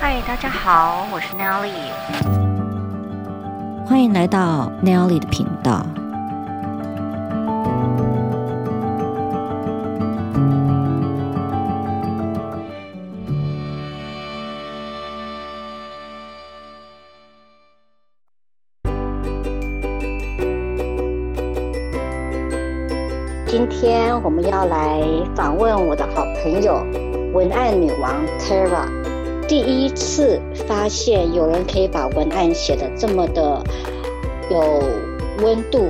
嗨，大家好，我是 Nelly，欢迎来到 Nelly 的频道。今天我们要来访问我的好朋友文案女王 Tara。第一次发现有人可以把文案写得这么的有温度，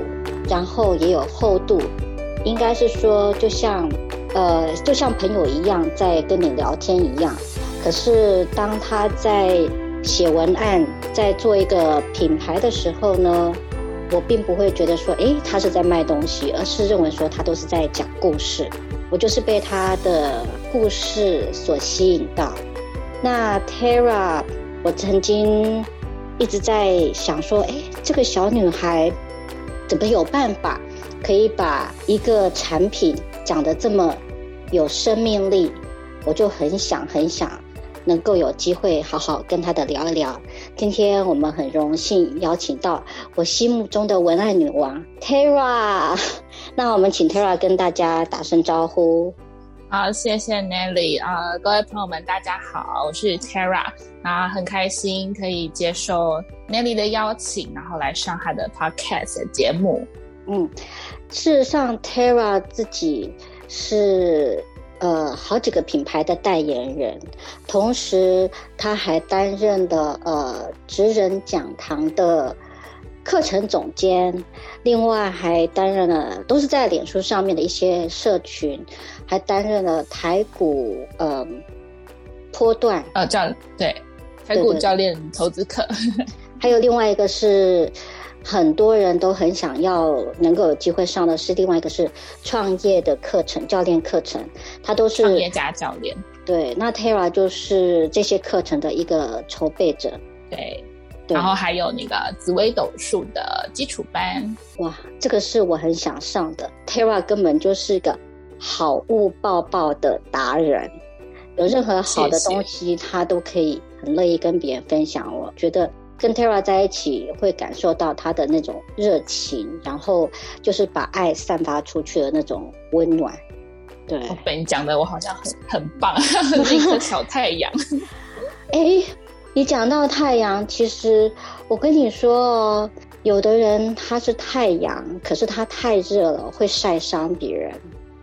然后也有厚度，应该是说就像呃就像朋友一样在跟你聊天一样。可是当他在写文案，在做一个品牌的时候呢，我并不会觉得说，诶，他是在卖东西，而是认为说他都是在讲故事。我就是被他的故事所吸引到。那 Tara，我曾经一直在想说，哎，这个小女孩怎么有办法可以把一个产品讲得这么有生命力？我就很想很想能够有机会好好跟她的聊一聊。今天我们很荣幸邀请到我心目中的文案女王 Tara，那我们请 Tara 跟大家打声招呼。好，谢谢 Nelly 啊、各位朋友们，大家好，我是 Tara，啊，很开心可以接受 Nelly 的邀请，然后来上他的 Podcast 节目。嗯，事实上，Tara 自己是呃好几个品牌的代言人，同时他还担任的呃职人讲堂的课程总监。另外还担任了，都是在脸书上面的一些社群，还担任了台股呃波段呃教对台股教练投资课，还有另外一个是很多人都很想要能够有机会上的是另外一个是创业的课程教练课程，他都是创业家教练。对，那 Tara 就是这些课程的一个筹备者。对。然后还有那个紫微斗数的基础班，哇，这个是我很想上的。Tara 根本就是个好物抱抱的达人，有任何好的东西，他都可以很乐意跟别人分享。我觉得跟 Tara 在一起会感受到他的那种热情，然后就是把爱散发出去的那种温暖。对，被你讲的我好像很很棒，是一颗小太阳。哎。你讲到太阳，其实我跟你说哦，有的人他是太阳，可是他太热了会晒伤别人。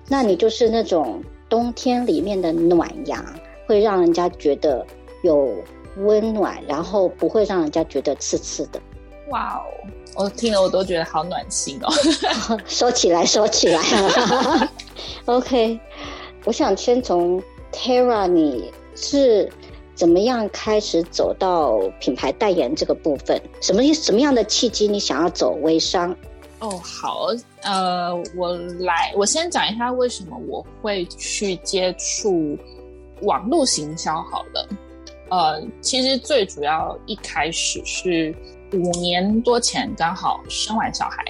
那你就是那种冬天里面的暖阳，会让人家觉得有温暖，然后不会让人家觉得刺刺的。哇哦，我听了我都觉得好暖心哦。说起来，说起来。OK，我想先从 Tara，你是。怎么样开始走到品牌代言这个部分？什么什么样的契机你想要走微商？哦，好，呃，我来，我先讲一下为什么我会去接触网络行销。好了，呃，其实最主要一开始是五年多前刚好生完小孩。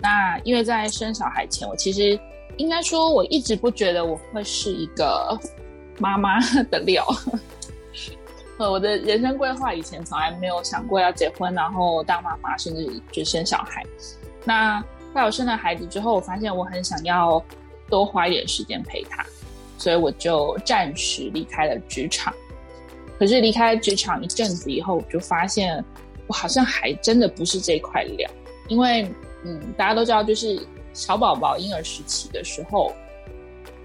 那因为在生小孩前，我其实应该说我一直不觉得我会是一个妈妈的料。呃，我的人生规划以前从来没有想过要结婚，然后当妈妈，甚至就生小孩。那在我生了孩子之后，我发现我很想要多花一点时间陪他，所以我就暂时离开了职场。可是离开职场一阵子以后，我就发现我好像还真的不是这块料，因为嗯，大家都知道，就是小宝宝婴儿时期的时候，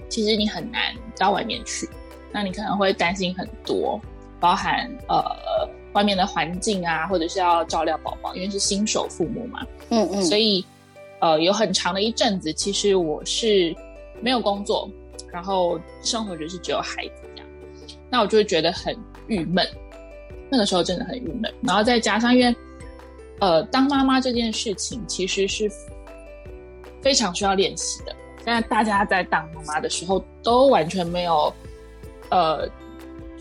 其实你很难到外面去，那你可能会担心很多。包含呃外面的环境啊，或者是要照料宝宝，因为是新手父母嘛，嗯嗯，所以呃有很长的一阵子，其实我是没有工作，然后生活就是只有孩子这样，那我就会觉得很郁闷，那个时候真的很郁闷，然后再加上因为呃当妈妈这件事情其实是非常需要练习的，但大家在当妈妈的时候都完全没有呃。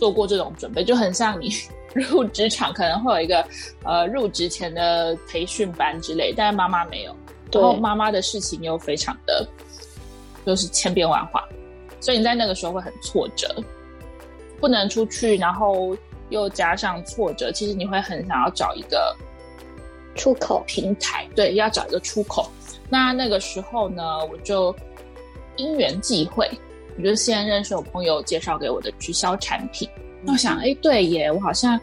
做过这种准备，就很像你 入职场可能会有一个呃入职前的培训班之类，但是妈妈没有，然后妈妈的事情又非常的就是千变万化，所以你在那个时候会很挫折，不能出去，然后又加上挫折，其实你会很想要找一个出口。平台，对，要找一个出口。那那个时候呢，我就因缘际会，我就先认识我朋友介绍给我的直销产品。那我想，哎，对耶，我好像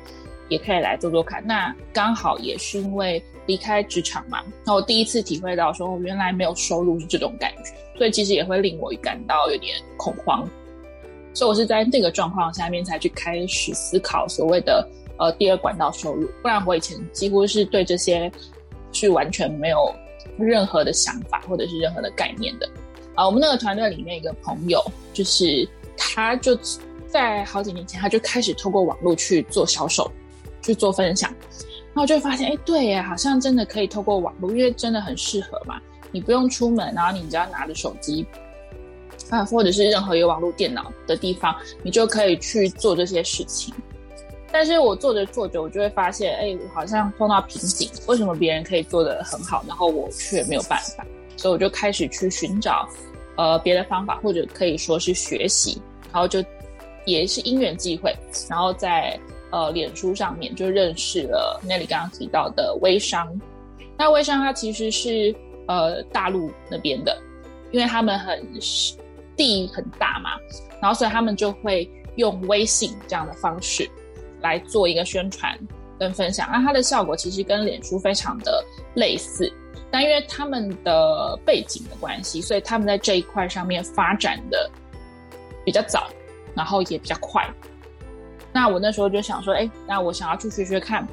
也可以来做做看。那刚好也是因为离开职场嘛，那我第一次体会到说，原来没有收入是这种感觉，所以其实也会令我感到有点恐慌。所以我是在那个状况下面才去开始思考所谓的呃第二管道收入，不然我以前几乎是对这些是完全没有。任何的想法或者是任何的概念的啊，我们那个团队里面一个朋友，就是他就在好几年前他就开始透过网络去做销售，去做分享，然后就发现，哎，对呀，好像真的可以透过网络，因为真的很适合嘛，你不用出门，然后你只要拿着手机啊，或者是任何有网络电脑的地方，你就可以去做这些事情。但是我做着做着，我就会发现，哎，好像碰到瓶颈。为什么别人可以做得很好，然后我却没有办法？所以我就开始去寻找，呃，别的方法，或者可以说是学习。然后就也是因缘际会，然后在呃脸书上面就认识了那里刚刚提到的微商。那微商它其实是呃大陆那边的，因为他们很地很大嘛，然后所以他们就会用微信这样的方式。来做一个宣传跟分享，那它的效果其实跟脸书非常的类似，但因为他们的背景的关系，所以他们在这一块上面发展的比较早，然后也比较快。那我那时候就想说，哎，那我想要去学学看，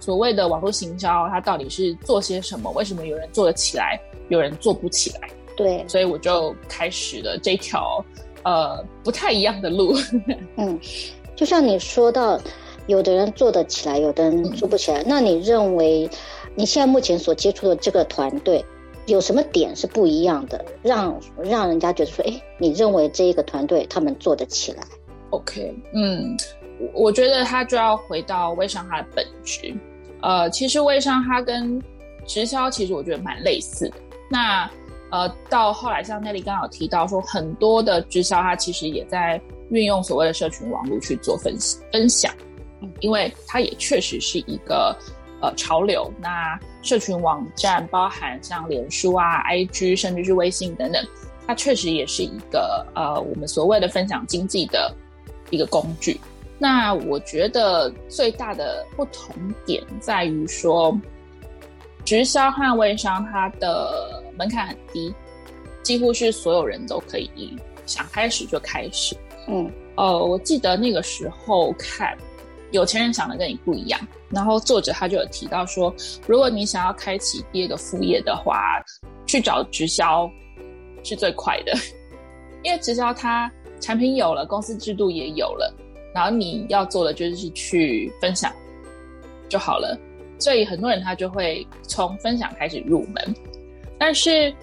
所谓的网络行销，它到底是做些什么？为什么有人做得起来，有人做不起来？对，所以我就开始了这条呃不太一样的路。嗯，就像你说到。有的人做得起来，有的人做不起来。那你认为你现在目前所接触的这个团队有什么点是不一样的，让让人家觉得说，哎，你认为这一个团队他们做得起来？OK，嗯，我觉得他就要回到微商它的本质。呃，其实微商它跟直销其实我觉得蛮类似的。那呃，到后来像 Nelly 刚刚有提到说，很多的直销它其实也在运用所谓的社群网络去做分分享。因为它也确实是一个呃潮流，那社群网站包含像脸书啊、IG，甚至是微信等等，它确实也是一个呃我们所谓的分享经济的一个工具。那我觉得最大的不同点在于说，直销和微商它的门槛很低，几乎是所有人都可以想开始就开始。嗯，呃，我记得那个时候看。有钱人想的跟你不一样，然后作者他就有提到说，如果你想要开启第二个副业的话，去找直销是最快的，因为直销它产品有了，公司制度也有了，然后你要做的就是去分享就好了，所以很多人他就会从分享开始入门，但是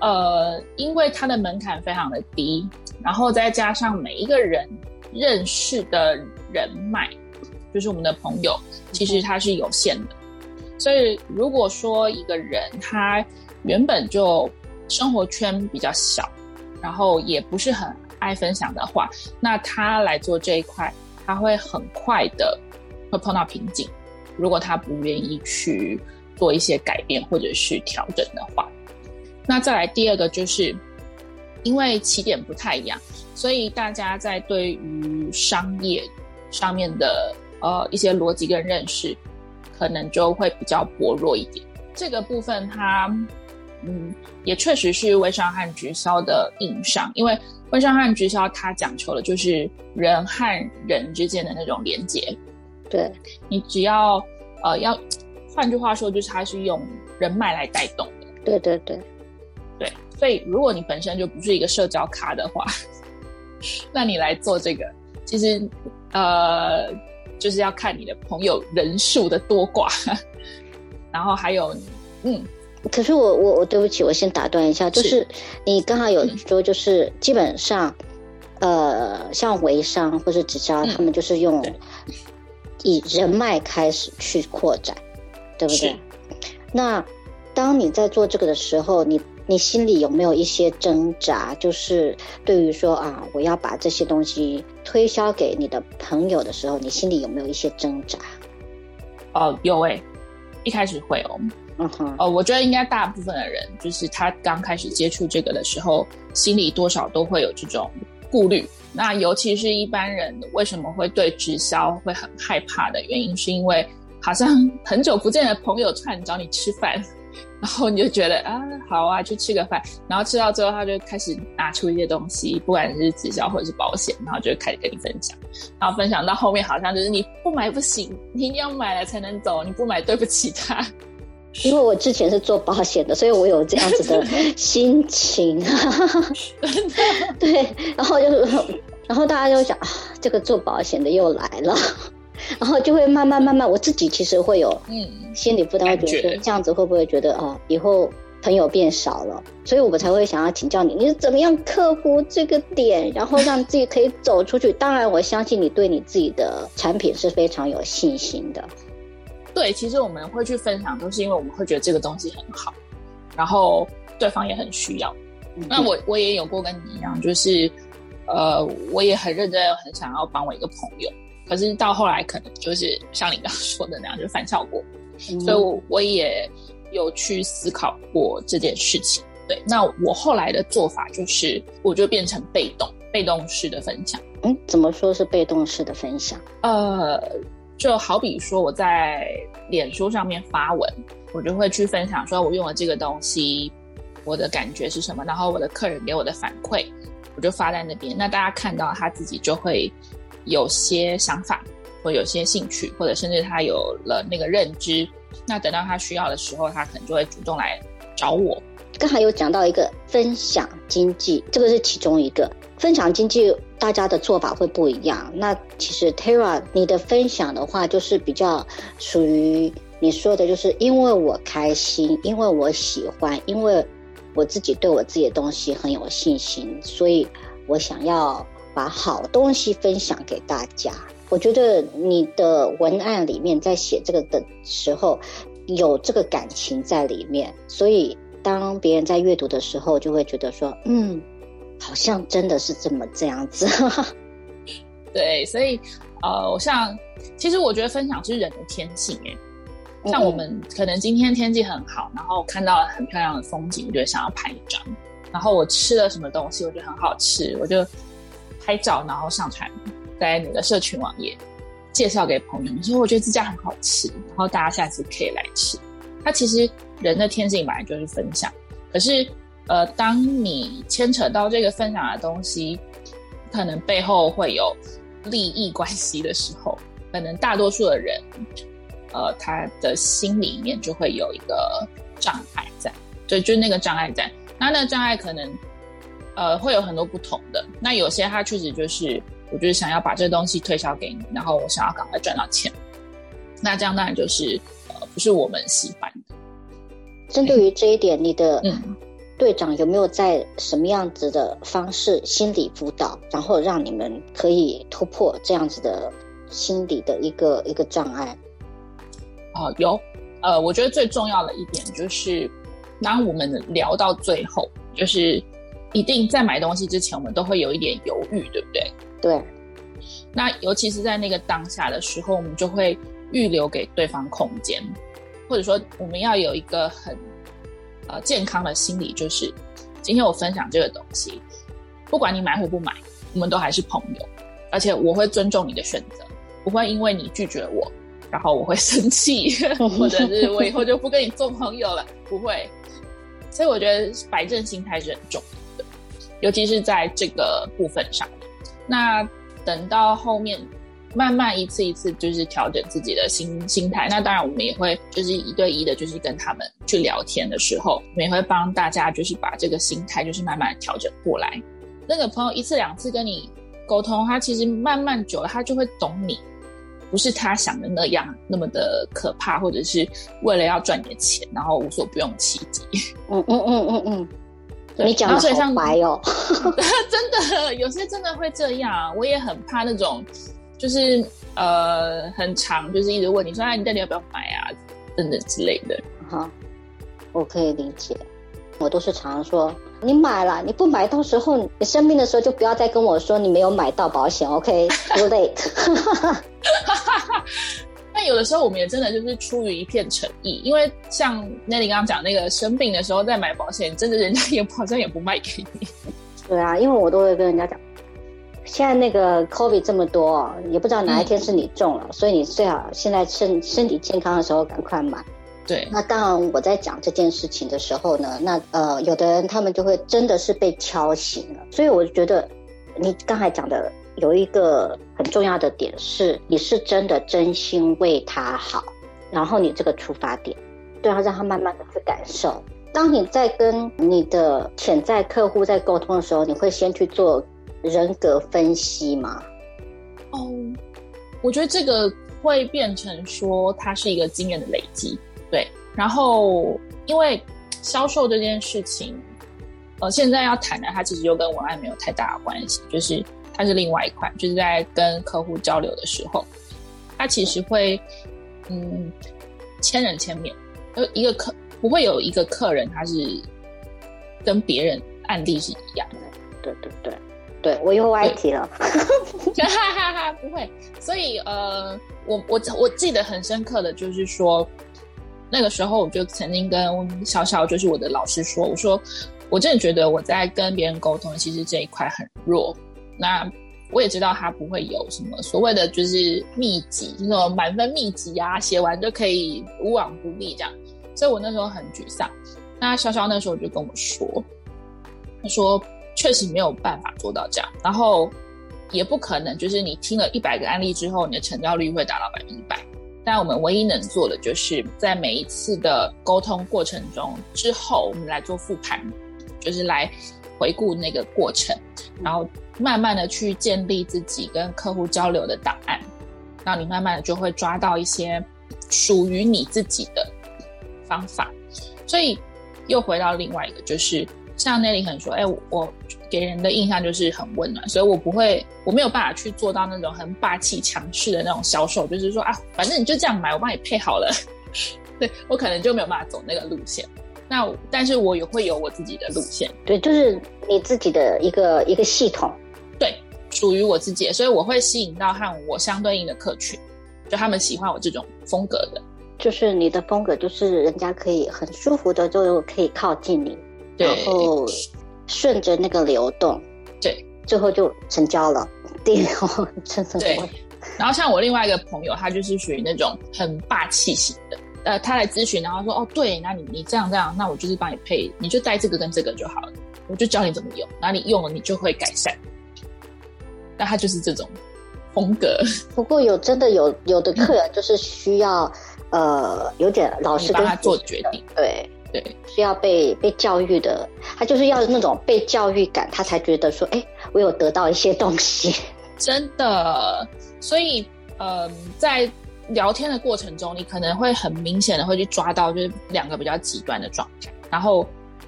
呃，因为它的门槛非常的低，然后再加上每一个人认识的人脉。就是我们的朋友，其实他是有限的，所以如果说一个人他原本就生活圈比较小，然后也不是很爱分享的话，那他来做这一块，他会很快的会碰到瓶颈。如果他不愿意去做一些改变或者是调整的话，那再来第二个就是因为起点不太一样，所以大家在对于商业上面的。呃，一些逻辑跟认识，可能就会比较薄弱一点。这个部分它，嗯，也确实是微商和直销的硬伤，因为微商和直销它讲求的就是人和人之间的那种连接。对，你只要呃要，换句话说，就是它是用人脉来带动的。对对对，对。所以如果你本身就不是一个社交咖的话，那你来做这个，其实呃。就是要看你的朋友人数的多寡，然后还有，嗯，可是我我我对不起，我先打断一下，就是你刚好有说，就是基本上，嗯、呃，像微商或是直销，他们就是用以人脉开始去扩展，对不对？那当你在做这个的时候，你你心里有没有一些挣扎？就是对于说啊，我要把这些东西推销给你的朋友的时候，你心里有没有一些挣扎？哦，有诶，一开始会哦。嗯哼，哦，我觉得应该大部分的人，就是他刚开始接触这个的时候，心里多少都会有这种顾虑。那尤其是一般人为什么会对直销会很害怕的原因，是因为好像很久不见的朋友突然找你吃饭，然后你就觉得啊，好啊，去吃个饭，然后吃到最后，他就开始拿出一些东西，不管是直销或者是保险，然后就开始跟你分享，然后分享到后面好像就是你不买不行，你一定要买了才能走，你不买对不起他。因为我之前是做保险的，所以我有这样子的 心情。对，然后就是，然后大家就会想啊，这个做保险的又来了，然后就会慢慢慢慢，我自己其实会有嗯心理负担，会觉得这样子会不会觉得哦，以后朋友变少了，所以我们才会想要请教你，你是怎么样克服这个点，然后让自己可以走出去。当然，我相信你对你自己的产品是非常有信心的。对，其实我们会去分享，都是因为我们会觉得这个东西很好，然后对方也很需要。嗯、那我我也有过跟你一样，就是呃，我也很认真，很想要帮我一个朋友，可是到后来可能就是像你刚刚说的那样，就反效果。嗯、所以我我也有去思考过这件事情。对，那我后来的做法就是，我就变成被动被动式的分享。嗯，怎么说是被动式的分享？呃。就好比说我在脸书上面发文，我就会去分享说我用了这个东西，我的感觉是什么，然后我的客人给我的反馈，我就发在那边。那大家看到他自己就会有些想法，或有些兴趣，或者甚至他有了那个认知。那等到他需要的时候，他可能就会主动来找我。刚才有讲到一个分享经济，这个是其中一个。分享经济，大家的做法会不一样。那其实 Tara，你的分享的话，就是比较属于你说的，就是因为我开心，因为我喜欢，因为我自己对我自己的东西很有信心，所以我想要把好东西分享给大家。我觉得你的文案里面在写这个的时候，有这个感情在里面，所以当别人在阅读的时候，就会觉得说，嗯。好像真的是这么这样子，对，所以呃，像其实我觉得分享是人的天性哎，像我们可能今天天气很好，然后看到了很漂亮的风景，我就想要拍一张，然后我吃了什么东西，我觉得很好吃，我就拍照，然后上传在那个社群网页，介绍给朋友，说我觉得这家很好吃，然后大家下次可以来吃。它其实人的天性本来就是分享，可是。呃，当你牵扯到这个分享的东西，可能背后会有利益关系的时候，可能大多数的人，呃，他的心里面就会有一个障碍在，对，就是那个障碍在。那那个障碍可能，呃，会有很多不同的。那有些他确实就是，我就是想要把这东西推销给你，然后我想要赶快赚到钱。那这样当然就是，呃，不是我们喜欢的。针对于这一点，你的嗯。队长有没有在什么样子的方式心理辅导，然后让你们可以突破这样子的心理的一个一个障碍？哦，有，呃，我觉得最重要的一点就是，当我们聊到最后，就是一定在买东西之前，我们都会有一点犹豫，对不对？对。那尤其是在那个当下的时候，我们就会预留给对方空间，或者说我们要有一个很。呃，健康的心理就是，今天我分享这个东西，不管你买或不买，我们都还是朋友，而且我会尊重你的选择，不会因为你拒绝我，然后我会 生气，或者是我以后就不跟你做朋友了，不会。所以我觉得摆正心态是很重要的，尤其是在这个部分上。那等到后面。慢慢一次一次就是调整自己的心心态，那当然我们也会就是一对一的，就是跟他们去聊天的时候，我们也会帮大家就是把这个心态就是慢慢调整过来。那个朋友一次两次跟你沟通，他其实慢慢久了，他就会懂你，不是他想的那样那么的可怕，或者是为了要赚点钱，然后无所不用其极。嗯嗯嗯嗯嗯，你讲的好白哦，真的有些真的会这样，我也很怕那种。就是呃很长，就是一直问你说，哎，你到底要不要买啊？等等之类的。哈，我可以理解。我都是常常说，你买了，你不买，到时候你生病的时候就不要再跟我说你没有买到保险，OK？Too late。但有的时候我们也真的就是出于一片诚意，因为像 Nelly 刚刚讲那个生病的时候再买保险，真的人家也 好像也不卖给你。对啊，因为我都会跟人家讲，现在那个 COVID 这么多，也不知道哪一天是你中了，嗯、所以你最好现在身身体健康的时候赶快买。对，那当然我在讲这件事情的时候呢，那呃，有的人他们就会真的是被敲醒了，所以我觉得你刚才讲的有一个很重要的点是，你是真的真心为他好，然后你这个出发点，对啊，让他慢慢的去感受。当你在跟你的潜在客户在沟通的时候，你会先去做人格分析吗？哦，我觉得这个会变成说，它是一个经验的累积。对，然后因为销售这件事情，呃，现在要谈的，它其实又跟文案没有太大的关系，就是它是另外一块，就是在跟客户交流的时候，它其实会，嗯，千人千面，呃，一个客不会有一个客人他是跟别人案例是一样的，对对对，对我又歪题了，哈哈哈，不会，所以呃，我我我记得很深刻的就是说。那个时候，我就曾经跟小小，就是我的老师说：“我说，我真的觉得我在跟别人沟通，其实这一块很弱。那我也知道他不会有什么所谓的就是秘籍，那种满分秘籍啊，写完就可以无往不利这样。所以我那时候很沮丧。那潇潇那时候就跟我说，他说确实没有办法做到这样，然后也不可能，就是你听了一百个案例之后，你的成交率会达到百分之百。”但我们唯一能做的，就是在每一次的沟通过程中之后，我们来做复盘，就是来回顾那个过程，然后慢慢的去建立自己跟客户交流的档案，然后你慢慢的就会抓到一些属于你自己的方法。所以又回到另外一个，就是像 Nelly 可能说，哎，我。给人的印象就是很温暖，所以我不会，我没有办法去做到那种很霸气强势的那种销售，就是说啊，反正你就这样买，我帮你配好了。对，我可能就没有办法走那个路线。那但是我也会有我自己的路线，对，就是你自己的一个一个系统，属于我自己，所以我会吸引到和我相对应的客群，就他们喜欢我这种风格的，就是你的风格，就是人家可以很舒服的就可以靠近你，然后。顺着那个流动，对，最后就成交了。对，真的对。然后像我另外一个朋友，他就是属于那种很霸气型的。呃，他来咨询，然后说：“哦，对，那你你这样这样，那我就是帮你配，你就带这个跟这个就好了，我就教你怎么用，然后你用了你就会改善。”那他就是这种风格。不过有真的有有的客人就是需要、嗯、呃有点老师跟他做决定，对。对，需要被被教育的，他就是要那种被教育感，他才觉得说，哎，我有得到一些东西，真的。所以，嗯、呃，在聊天的过程中，你可能会很明显的会去抓到，就是两个比较极端的状态。然后，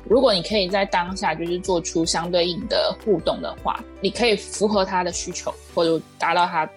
如果你可以在当下就是做出相对应的互动的话，你可以符合他的需求，或者达到他，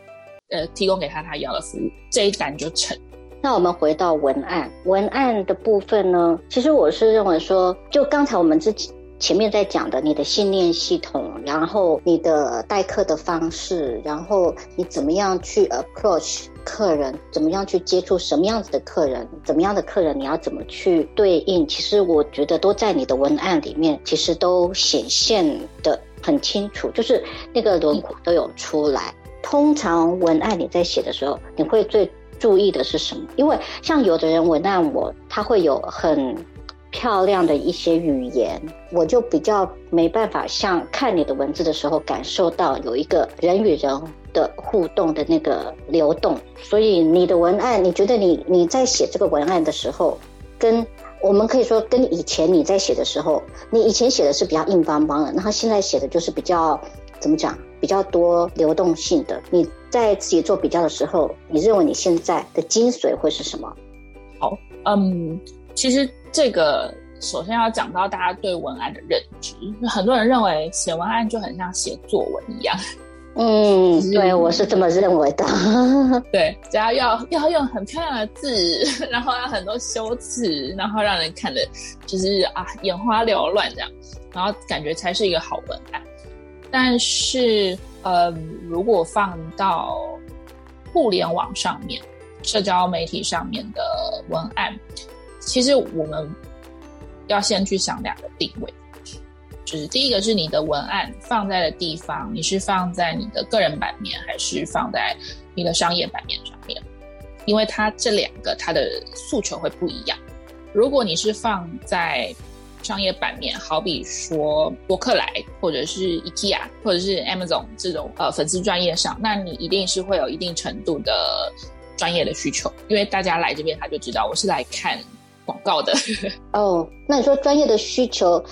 呃，提供给他他要的服务，这一单就成。那我们回到文案，文案的部分呢，其实我是认为说，就刚才我们之前面在讲的，你的信念系统，然后你的待客的方式，然后你怎么样去 approach 客人，怎么样去接触什么样子的客人，怎么样的客人你要怎么去对应，其实我觉得都在你的文案里面，其实都显现得很清楚，就是那个轮廓都有出来。通常文案你在写的时候，你会最注意的是什么？因为像有的人文案我，他会有很漂亮的一些语言，我就比较没办法像看你的文字的时候感受到有一个人与人的互动的那个流动。所以你的文案，你觉得你你在写这个文案的时候，跟我们可以说跟以前你在写的时候，你以前写的是比较硬邦邦的，然后现在写的就是比较怎么讲？比较多流动性的，你在自己做比较的时候，你认为你现在的精髓会是什么？好，嗯，其实这个首先要讲到大家对文案的认知，很多人认为写文案就很像写作文一样，嗯，对，我是这么认为的。对，只要要要用很漂亮的字，然后要很多修辞，然后让人看的，就是啊眼花缭乱这样，然后感觉才是一个好文案。但是，呃，如果放到互联网上面、社交媒体上面的文案，其实我们要先去想两个定位。就是第一个是你的文案放在的地方，你是放在你的个人版面，还是放在你的商业版面上面？因为它这两个它的诉求会不一样。如果你是放在商业版面，好比说博客来，或者是 IKEA，或者是 Amazon 这种呃粉丝专业上，那你一定是会有一定程度的专业的需求，因为大家来这边他就知道我是来看广告的。哦，那你说专业的需求？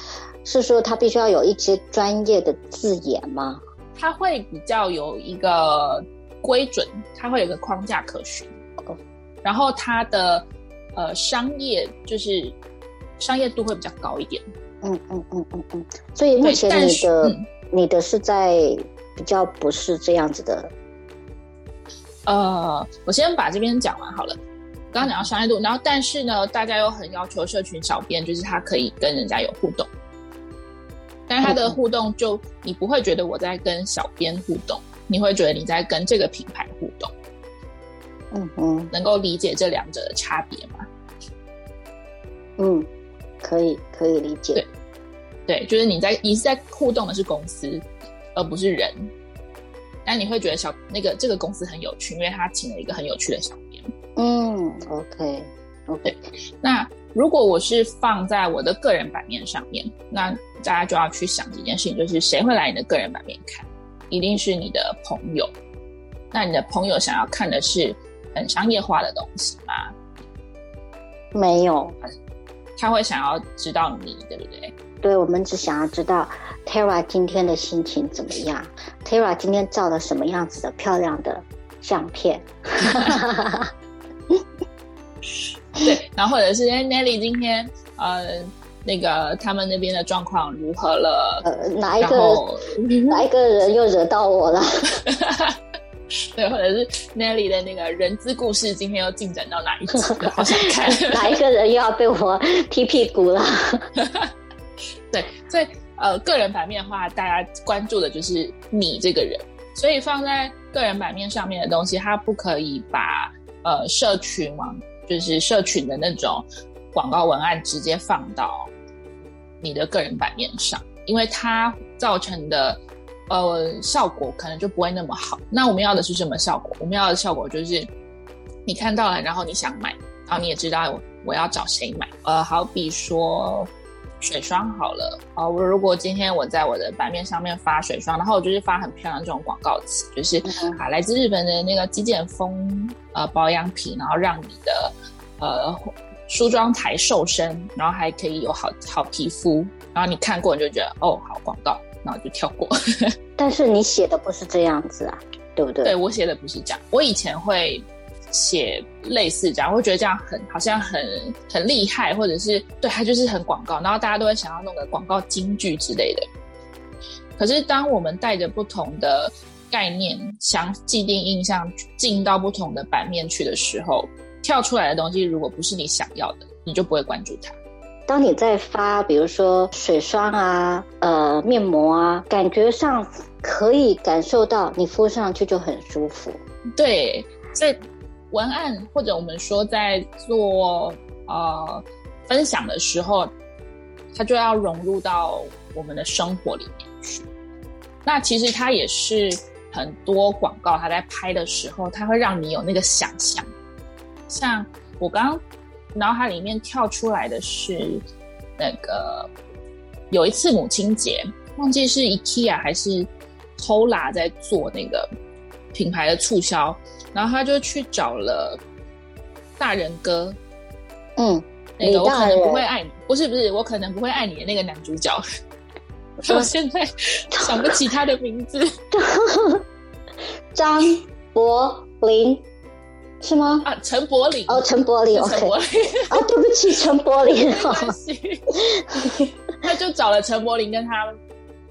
是说他必须要有一些专业的字眼吗？他会比较有一个规准，他会有一个框架可循。哦，然后他的呃商业就是商业度会比较高一点。嗯嗯嗯嗯嗯。所以目前你的、嗯、你的是在比较不是这样子的。呃，我先把这边讲完好了。刚刚讲到商业度，然后但是呢，大家又很要求社群小编，就是他可以跟人家有互动。但是他的互动就，你不会觉得我在跟小编互动，你会觉得你在跟这个品牌互动。嗯嗯，能够理解这两者的差别吗？嗯，可以可以理解。对，对，就是你在你是在互动的是公司，而不是人。但你会觉得小那个这个公司很有趣，因为他请了一个很有趣的小编。嗯，OK OK，那。如果我是放在我的个人版面上面，那大家就要去想几件事情，就是谁会来你的个人版面看？一定是你的朋友。那你的朋友想要看的是很商业化的东西吗？没有，他会想要知道你，对不对？对，我们只想要知道 Tara 今天的心情怎么样？Tara 今天照了什么样子的漂亮的相片？对，然后或者是哎 Nelly 今天呃那个他们那边的状况如何了？呃，哪一个哪一个人又惹到我了？对，或者是 Nelly 的那个人资故事今天又进展到哪一集？好想看 哪一个人又要被我踢屁股了？对，所以呃个人版面的话，大家关注的就是你这个人，所以放在个人版面上面的东西，它不可以把呃社群网。就是社群的那种广告文案直接放到你的个人版面上，因为它造成的呃效果可能就不会那么好。那我们要的是什么效果？我们要的效果就是你看到了，然后你想买，然后你也知道，我要找谁买。呃，好比说水霜好了，呃，我如果今天我在我的版面上面发水霜，然后我就是发很漂亮的这种广告词，就是啊来自日本的那个极简风呃保养品，然后让你的。呃，梳妆台瘦身，然后还可以有好好皮肤，然后你看过你就觉得哦，好广告，然后就跳过。但是你写的不是这样子啊，对不对？对，我写的不是这样，我以前会写类似这样，我会觉得这样很好像很很厉害，或者是对它就是很广告，然后大家都会想要弄个广告金句之类的。可是当我们带着不同的概念、想既定印象进到不同的版面去的时候。跳出来的东西，如果不是你想要的，你就不会关注它。当你在发，比如说水霜啊、呃面膜啊，感觉上可以感受到你敷上去就很舒服。对，在文案或者我们说在做呃分享的时候，它就要融入到我们的生活里面去。那其实它也是很多广告，它在拍的时候，它会让你有那个想象。像我刚刚脑海里面跳出来的是那个有一次母亲节，忘记是 IKEA 还是 Hola 在做那个品牌的促销，然后他就去找了大人哥，嗯，那个我可能不会爱你，不是不是，我可能不会爱你的那个男主角，我现在想不起他的名字，张柏林。是吗？啊，陈柏霖。哦，陈柏霖陈柏霖。哦，对不起，陈柏霖。他就找了陈柏霖跟他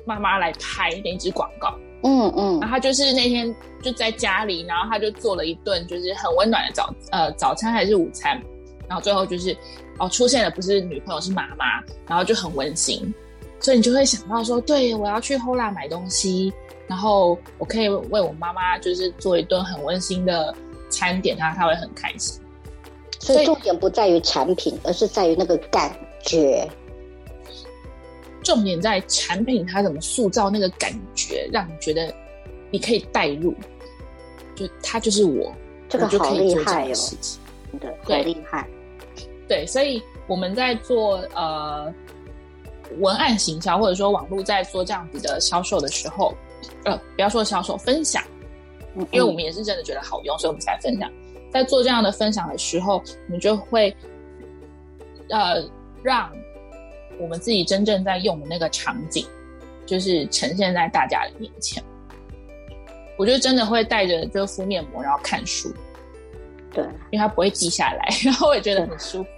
妈妈来拍那支广告，嗯嗯，然后他就是那天就在家里，然后他就做了一顿就是很温暖的早呃早餐还是午餐，然后最后就是哦出现的不是女朋友是妈妈，然后就很温馨，所以你就会想到说，对，我要去 Hola 买东西，然后我可以为我妈妈就是做一顿很温馨的餐点，她她会很开心。所以重点不在于产品，而是在于那个感觉。重点在产品，它怎么塑造那个感觉，让你觉得你可以带入，就它就是我，这个好厉害哦，对，好厉害。对，所以我们在做呃文案行销，或者说网络在做这样子的销售的时候，呃，不要说销售，分享，因为我们也是真的觉得好用，所以我们才分享。在做这样的分享的时候，我们就会呃让。我们自己真正在用的那个场景，就是呈现在大家的面前。我就真的会带着这个敷面膜，然后看书，对，因为它不会滴下来，然后我也觉得很舒服。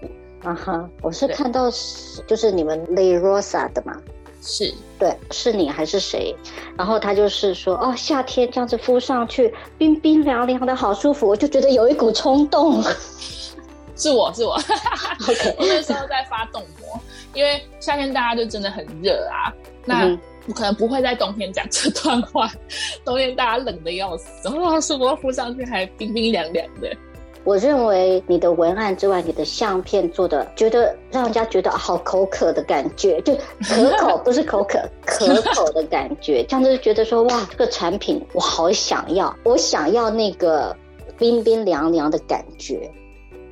啊哈，我是看到是就是你们 Le Rosa 的嘛，是对，是你还是谁？然后他就是说，哦，夏天这样子敷上去，冰冰凉凉的好舒服，我就觉得有一股冲动。是我是我，OK，我那时候在发动膜。因为夏天大家就真的很热啊，那我可能不会在冬天讲这段话。冬天大家冷的要死，哇，什么敷上去还冰冰凉凉的。我认为你的文案之外，你的相片做的，觉得让人家觉得好口渴的感觉，就可口不是口渴，可口的感觉，这样子就觉得说哇，这个产品我好想要，我想要那个冰冰凉凉的感觉。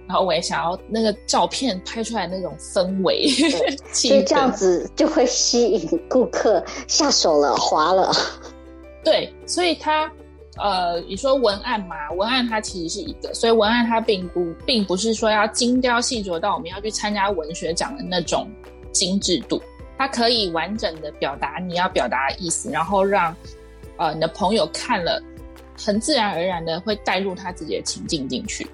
然后我也想要那个照片拍出来那种氛围，所以这样子就会吸引顾客下手了，滑了。对，所以它呃，你说文案嘛，文案它其实是一个，所以文案它并不并不是说要精雕细琢到我们要去参加文学奖的那种精致度，它可以完整的表达你要表达的意思，然后让呃你的朋友看了，很自然而然的会带入他自己的情境进去。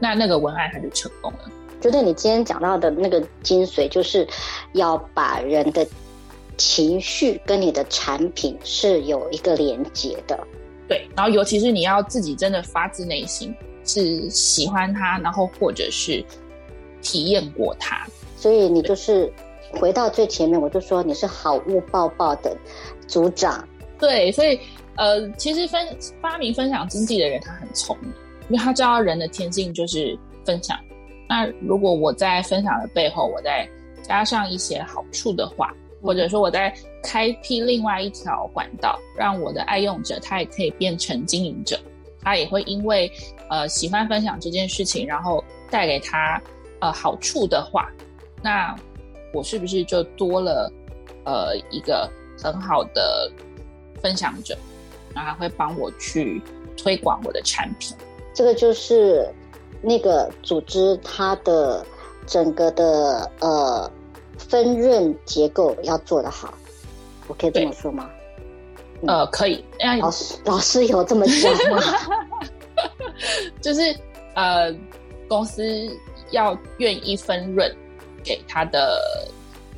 那那个文案它就成功了。觉得你今天讲到的那个精髓，就是要把人的情绪跟你的产品是有一个连接的。对，然后尤其是你要自己真的发自内心是喜欢它，然后或者是体验过它。所以你就是回到最前面，我就说你是好物抱抱的组长。对，所以呃，其实分发明分享经济的人他很聪明。因为他知道人的天性就是分享，那如果我在分享的背后，我再加上一些好处的话，或者说我在开辟另外一条管道，让我的爱用者他也可以变成经营者，他也会因为呃喜欢分享这件事情，然后带给他呃好处的话，那我是不是就多了呃一个很好的分享者，然后他会帮我去推广我的产品。这个就是那个组织它的整个的呃分润结构要做得好，我可以这么说吗？呃，可以。老师老师有这么讲吗？就是呃，公司要愿意分润给他的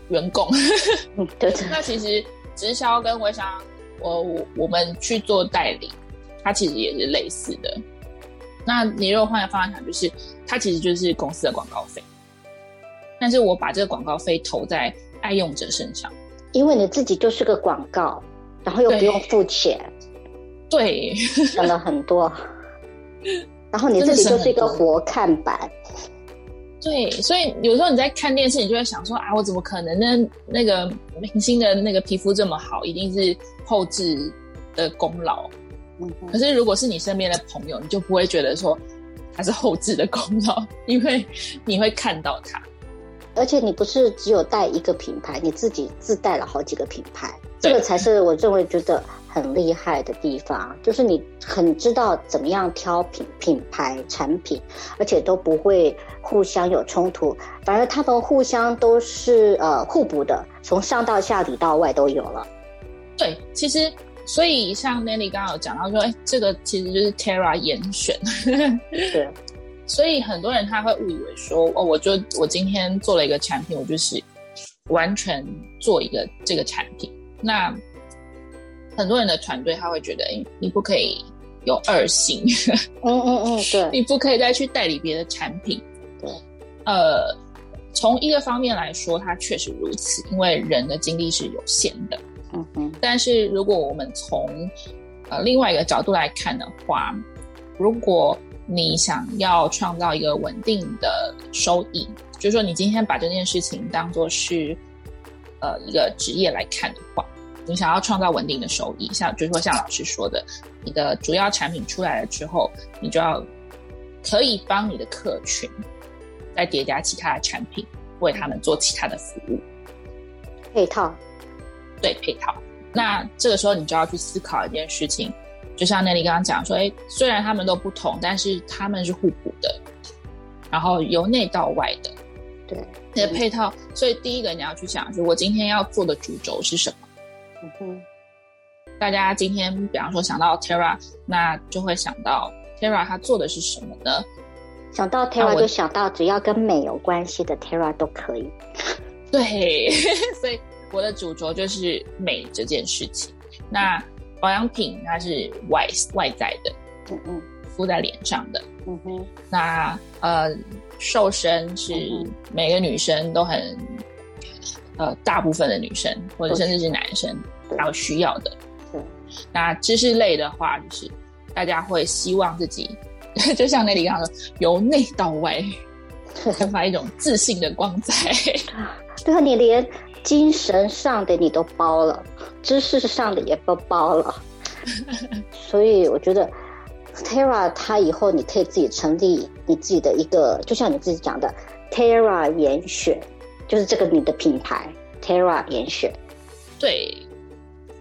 员工。嗯，对对。那其实直销跟微商，我我我们去做代理，它其实也是类似的。那你如果换个方向想，就是它其实就是公司的广告费，但是我把这个广告费投在爱用者身上，因为你自己就是个广告，然后又不用付钱，对，省了很多，然后你自己就是一个活看板，对，所以有时候你在看电视，你就会想说啊，我怎么可能呢？那个明星的那个皮肤这么好，一定是后置的功劳。可是，如果是你身边的朋友，你就不会觉得说他是后置的功劳，因为你会看到他。而且你不是只有带一个品牌，你自己自带了好几个品牌，这个才是我认为觉得很厉害的地方，就是你很知道怎么样挑品品牌产品，而且都不会互相有冲突，反而他们互相都是呃互补的，从上到下里到外都有了。对，其实。所以像 Nelly 刚刚有讲到说，哎，这个其实就是 Terra 严选。对，所以很多人他会误以为说，哦，我就我今天做了一个产品，我就是完全做一个这个产品。那很多人的团队他会觉得，哎，你不可以有二心，嗯嗯嗯，对，你不可以再去代理别的产品，对，呃，从一个方面来说，它确实如此，因为人的精力是有限的，嗯哼，但是如果我们从呃另外一个角度来看的话，如果你想要创造一个稳定的收益，就是说你今天把这件事情当做是呃一个职业来看的话。你想要创造稳定的收益，像就是说像老师说的，你的主要产品出来了之后，你就要可以帮你的客群再叠加其他的产品，为他们做其他的服务配套。对，配套。那这个时候你就要去思考一件事情，就像那里刚刚讲说，哎，虽然他们都不同，但是他们是互补的，然后由内到外的。对，那个配套。所以第一个你要去想，就是我今天要做的主轴是什么？嗯，大家今天比方说想到 Terra，那就会想到 Terra 它做的是什么呢？想到 Terra 就想到只要跟美有关系的 Terra 都可以。对，所以我的主轴就是美这件事情。那保养品它是外外在的，嗯嗯，敷在脸上的，嗯哼。那呃，瘦身是每个女生都很。呃，大部分的女生或者甚至是男生，他有需要的。对，那知识类的话，就是大家会希望自己，就像那里刚刚说，由内到外，散 发一种自信的光彩。对啊，你连精神上的你都包了，知识上的也都包了。所以我觉得，Terra 它以后你可以自己成立你自己的一个，就像你自己讲的，Terra 严选。就是这个你的品牌 Terra 严选，对，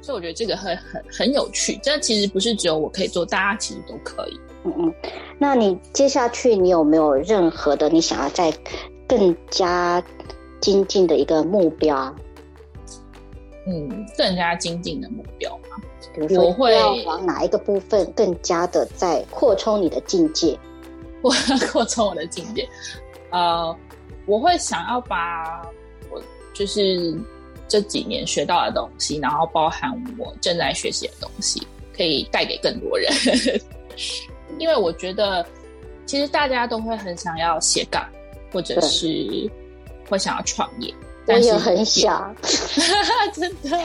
所以我觉得这个很很很有趣。这其实不是只有我可以做，大家其实都可以。嗯嗯，那你接下去你有没有任何的你想要再更加精进的一个目标？嗯，更加精进的目标吗？比如说我会要往哪一个部分更加的在扩充你的境界？我 要扩充我的境界，呃。我会想要把我就是这几年学到的东西，然后包含我正在学习的东西，可以带给更多人。因为我觉得，其实大家都会很想要斜杠，或者是会想要创业。我也很想，真的。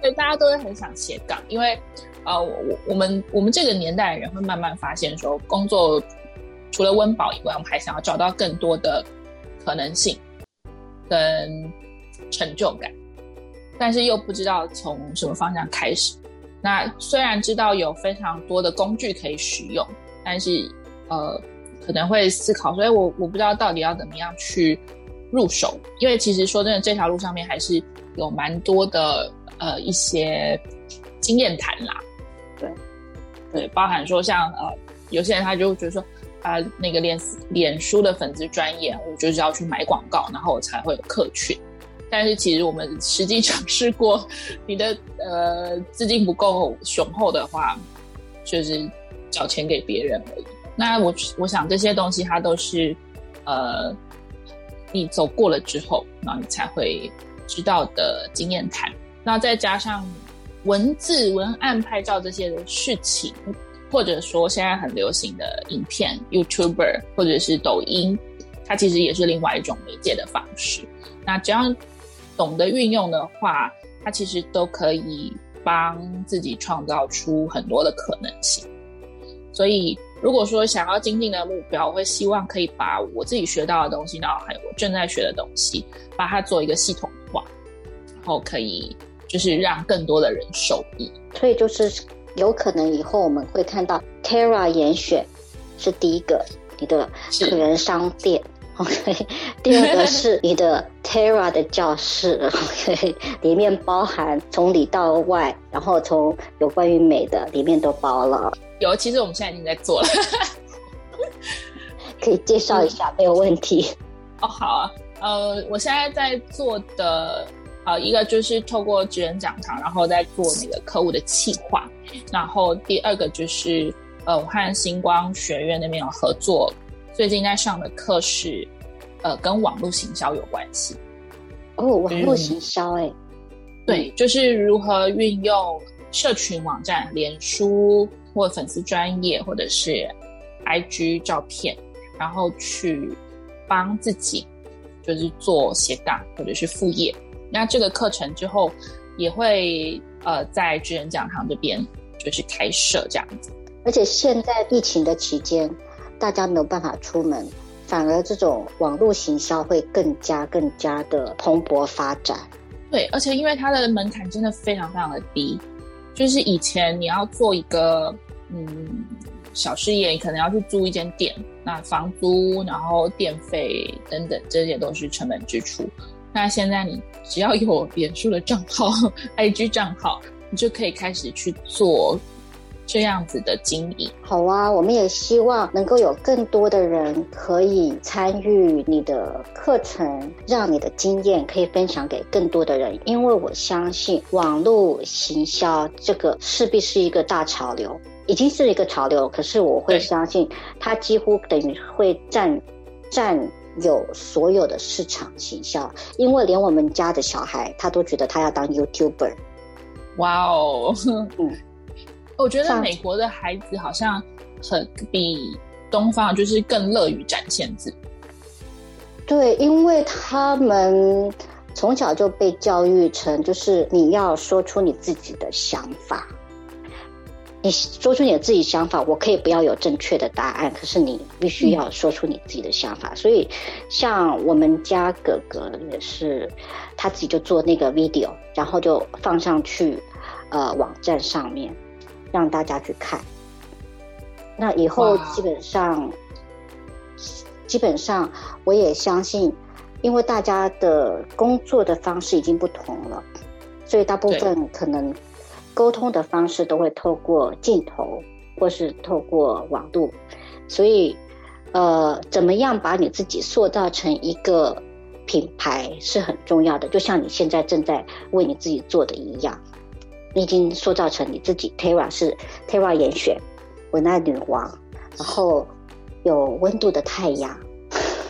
对，大家都会很想斜杠，因为呃，我我我们我们这个年代的人会慢慢发现说，工作除了温饱以外，我们还想要找到更多的。可能性跟成就感，但是又不知道从什么方向开始。那虽然知道有非常多的工具可以使用，但是呃，可能会思考，所以我我不知道到底要怎么样去入手。因为其实说真的，这条路上面还是有蛮多的呃一些经验谈啦。对对，包含说像呃有些人他就觉得说。啊，那个脸脸书的粉丝专业，我就是要去买广告，然后我才会有客群。但是其实我们实际尝试过，你的呃资金不够雄厚的话，就是找钱给别人而已。那我我想这些东西它都是呃你走过了之后，然后你才会知道的经验谈。那再加上文字、文案、拍照这些的事情。或者说，现在很流行的影片，YouTuber 或者是抖音，它其实也是另外一种媒介的方式。那只要懂得运用的话，它其实都可以帮自己创造出很多的可能性。所以，如果说想要精进的目标，我会希望可以把我自己学到的东西，然后还有我正在学的东西，把它做一个系统化，然后可以就是让更多的人受益。所以就是。有可能以后我们会看到 Terra 严选是第一个你的个人商店，OK。第二个是你的 Terra 的教室，OK。里面包含从里到外，然后从有关于美的里面都包了。有，其实我们现在已经在做了，可以介绍一下，嗯、没有问题。哦，好啊，呃，我现在在做的。呃，一个就是透过职人讲堂，然后再做那个客户的企划，然后第二个就是呃，我和星光学院那边有合作，最近在上的课是呃，跟网络行销有关系。哦，网络行销，哎、嗯，对，就是如何运用社群网站、脸书或粉丝专业，或者是 IG 照片，然后去帮自己就是做斜杠或者是副业。那这个课程之后也会呃在巨人讲堂这边就是开设这样子。而且现在疫情的期间，大家没有办法出门，反而这种网络行销会更加更加的蓬勃发展。对，而且因为它的门槛真的非常非常的低，就是以前你要做一个嗯小事业，你可能要去租一间店，那房租、然后电费等等这些都是成本支出。那现在你只要有 脸书的账号、IG 账号，你就可以开始去做。这样子的经营。好啊，我们也希望能够有更多的人可以参与你的课程，让你的经验可以分享给更多的人。因为我相信网络行销这个势必是一个大潮流，已经是一个潮流。可是我会相信它几乎等于会占占有所有的市场行销，因为连我们家的小孩他都觉得他要当 YouTuber。哇哦，嗯。我觉得美国的孩子好像很比东方就是更乐于展现自己。对，因为他们从小就被教育成，就是你要说出你自己的想法。你说出你的自己想法，我可以不要有正确的答案，可是你必须要说出你自己的想法。嗯。所以，像我们家哥哥也是，他自己就做那个 video，然后就放上去呃网站上面。让大家去看，那以后基本上，基本上我也相信，因为大家的工作的方式已经不同了，所以大部分可能沟通的方式都会透过镜头，或是透过网络，所以呃，怎么样把你自己塑造成一个品牌是很重要的，就像你现在正在为你自己做的一样。你已经塑造成你自己，Tara 是 Tara 严选文案女王，然后有温度的太阳，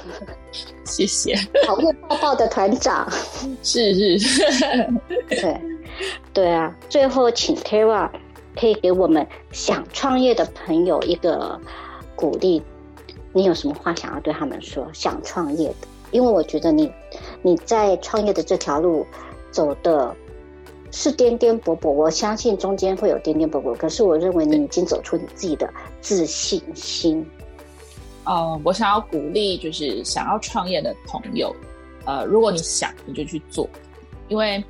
谢谢，好运抱抱的团长，是 是，对对啊，最后请 Tara 可以给我们想创业的朋友一个鼓励，你有什么话想要对他们说？想创业的，因为我觉得你你在创业的这条路走的。是颠颠簸簸，我相信中间会有颠颠簸簸，可是我认为你已经走出你自己的自信心。呃，我想要鼓励，就是想要创业的朋友，呃，如果你想，你就去做，因为，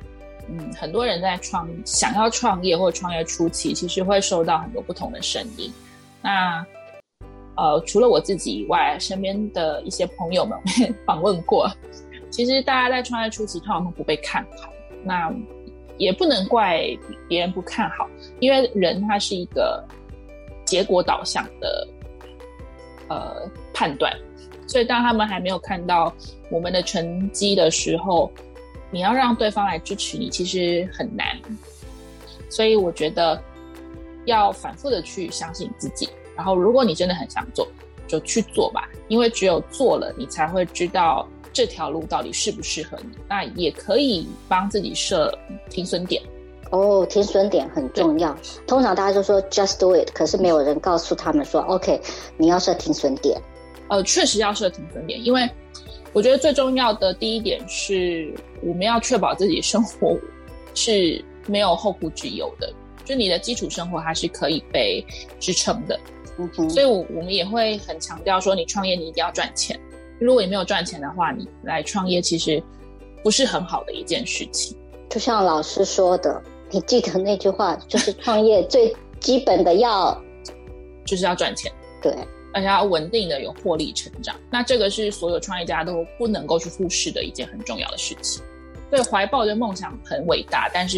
嗯，很多人在创想要创业或创业初期，其实会受到很多不同的声音。那，呃，除了我自己以外，身边的一些朋友们访问过，其实大家在创业初期通常都不被看好。那也不能怪别人不看好，因为人他是一个结果导向的呃判断，所以当他们还没有看到我们的成绩的时候，你要让对方来支持你，其实很难。所以我觉得要反复的去相信自己，然后如果你真的很想做，就去做吧，因为只有做了，你才会知道。这条路到底适不适合你？那也可以帮自己设停损点。哦，停损点很重要。通常大家都说 just do it，可是没有人告诉他们说 OK，你要设停损点。呃，确实要设停损点，因为我觉得最重要的第一点是我们要确保自己生活是没有后顾之忧的，就你的基础生活还是可以被支撑的。嗯哼，所以我我们也会很强调说，你创业你一定要赚钱。如果你没有赚钱的话，你来创业其实不是很好的一件事情。就像老师说的，你记得那句话，就是创业最基本的要就是要赚钱，对，而且要稳定的有获利成长。那这个是所有创业家都不能够去忽视的一件很重要的事情。对，怀抱的梦想很伟大，但是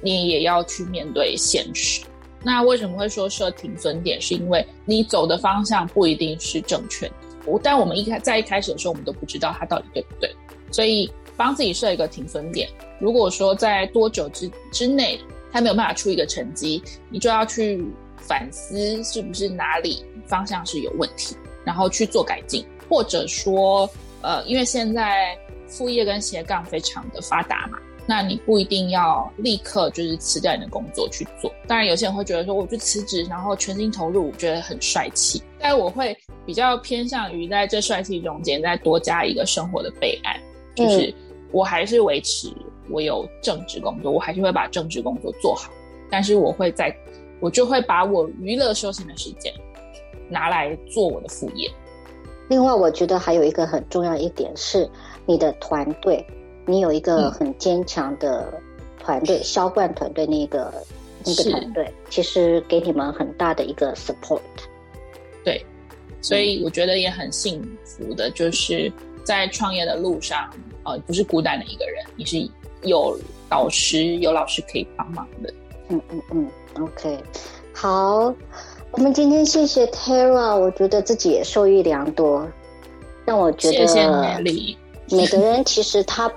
你也要去面对现实。那为什么会说设停损点？是因为你走的方向不一定是正确的。但我们一开在一开始的时候，我们都不知道它到底对不对，所以帮自己设一个停损点。如果说在多久之之内，它没有办法出一个成绩，你就要去反思是不是哪里方向是有问题，然后去做改进，或者说，呃，因为现在副业跟斜杠非常的发达嘛，那你不一定要立刻就是辞掉你的工作去做。当然，有些人会觉得说，我就辞职，然后全心投入，我觉得很帅气。但我会比较偏向于在这帅气中间再多加一个生活的备案，就是我还是维持我有正职工作，我还是会把正职工作做好。但是我会在，我就会把我娱乐休闲的时间拿来做我的副业。另外，我觉得还有一个很重要一点是你的团队。你有一个很坚强的团队，销、嗯、冠团队那个那个团队，其实给你们很大的一个 support。对，所以我觉得也很幸福的，就是在创业的路上，呃，不是孤单的一个人，你是有导师、有老师可以帮忙的。嗯嗯嗯，OK，好，我们今天谢谢 Tara，我觉得自己也受益良多。但我觉得，谢。每个人其实他。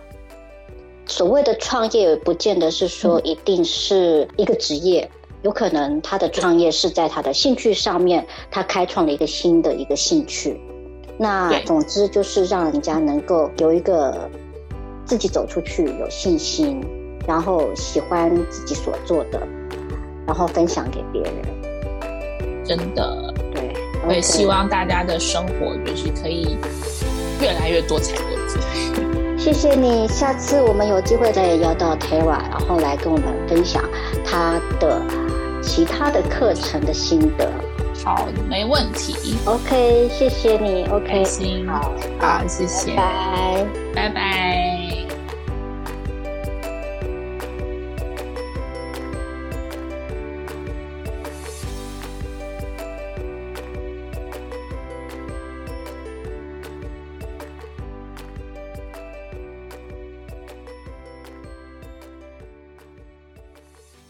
所谓的创业，也不见得是说一定是一个职业，嗯、有可能他的创业是在他的兴趣上面，他开创了一个新的一个兴趣。那总之就是让人家能够有一个自己走出去，有信心，然后喜欢自己所做的，然后分享给别人。真的，对，我也希望大家的生活就是可以越来越多彩多姿。谢谢你，下次我们有机会再邀到 Tara，然后来跟我们分享他的其他的课程的心得。好，没问题。OK，谢谢你。OK，好，好，谢谢，拜拜，拜拜。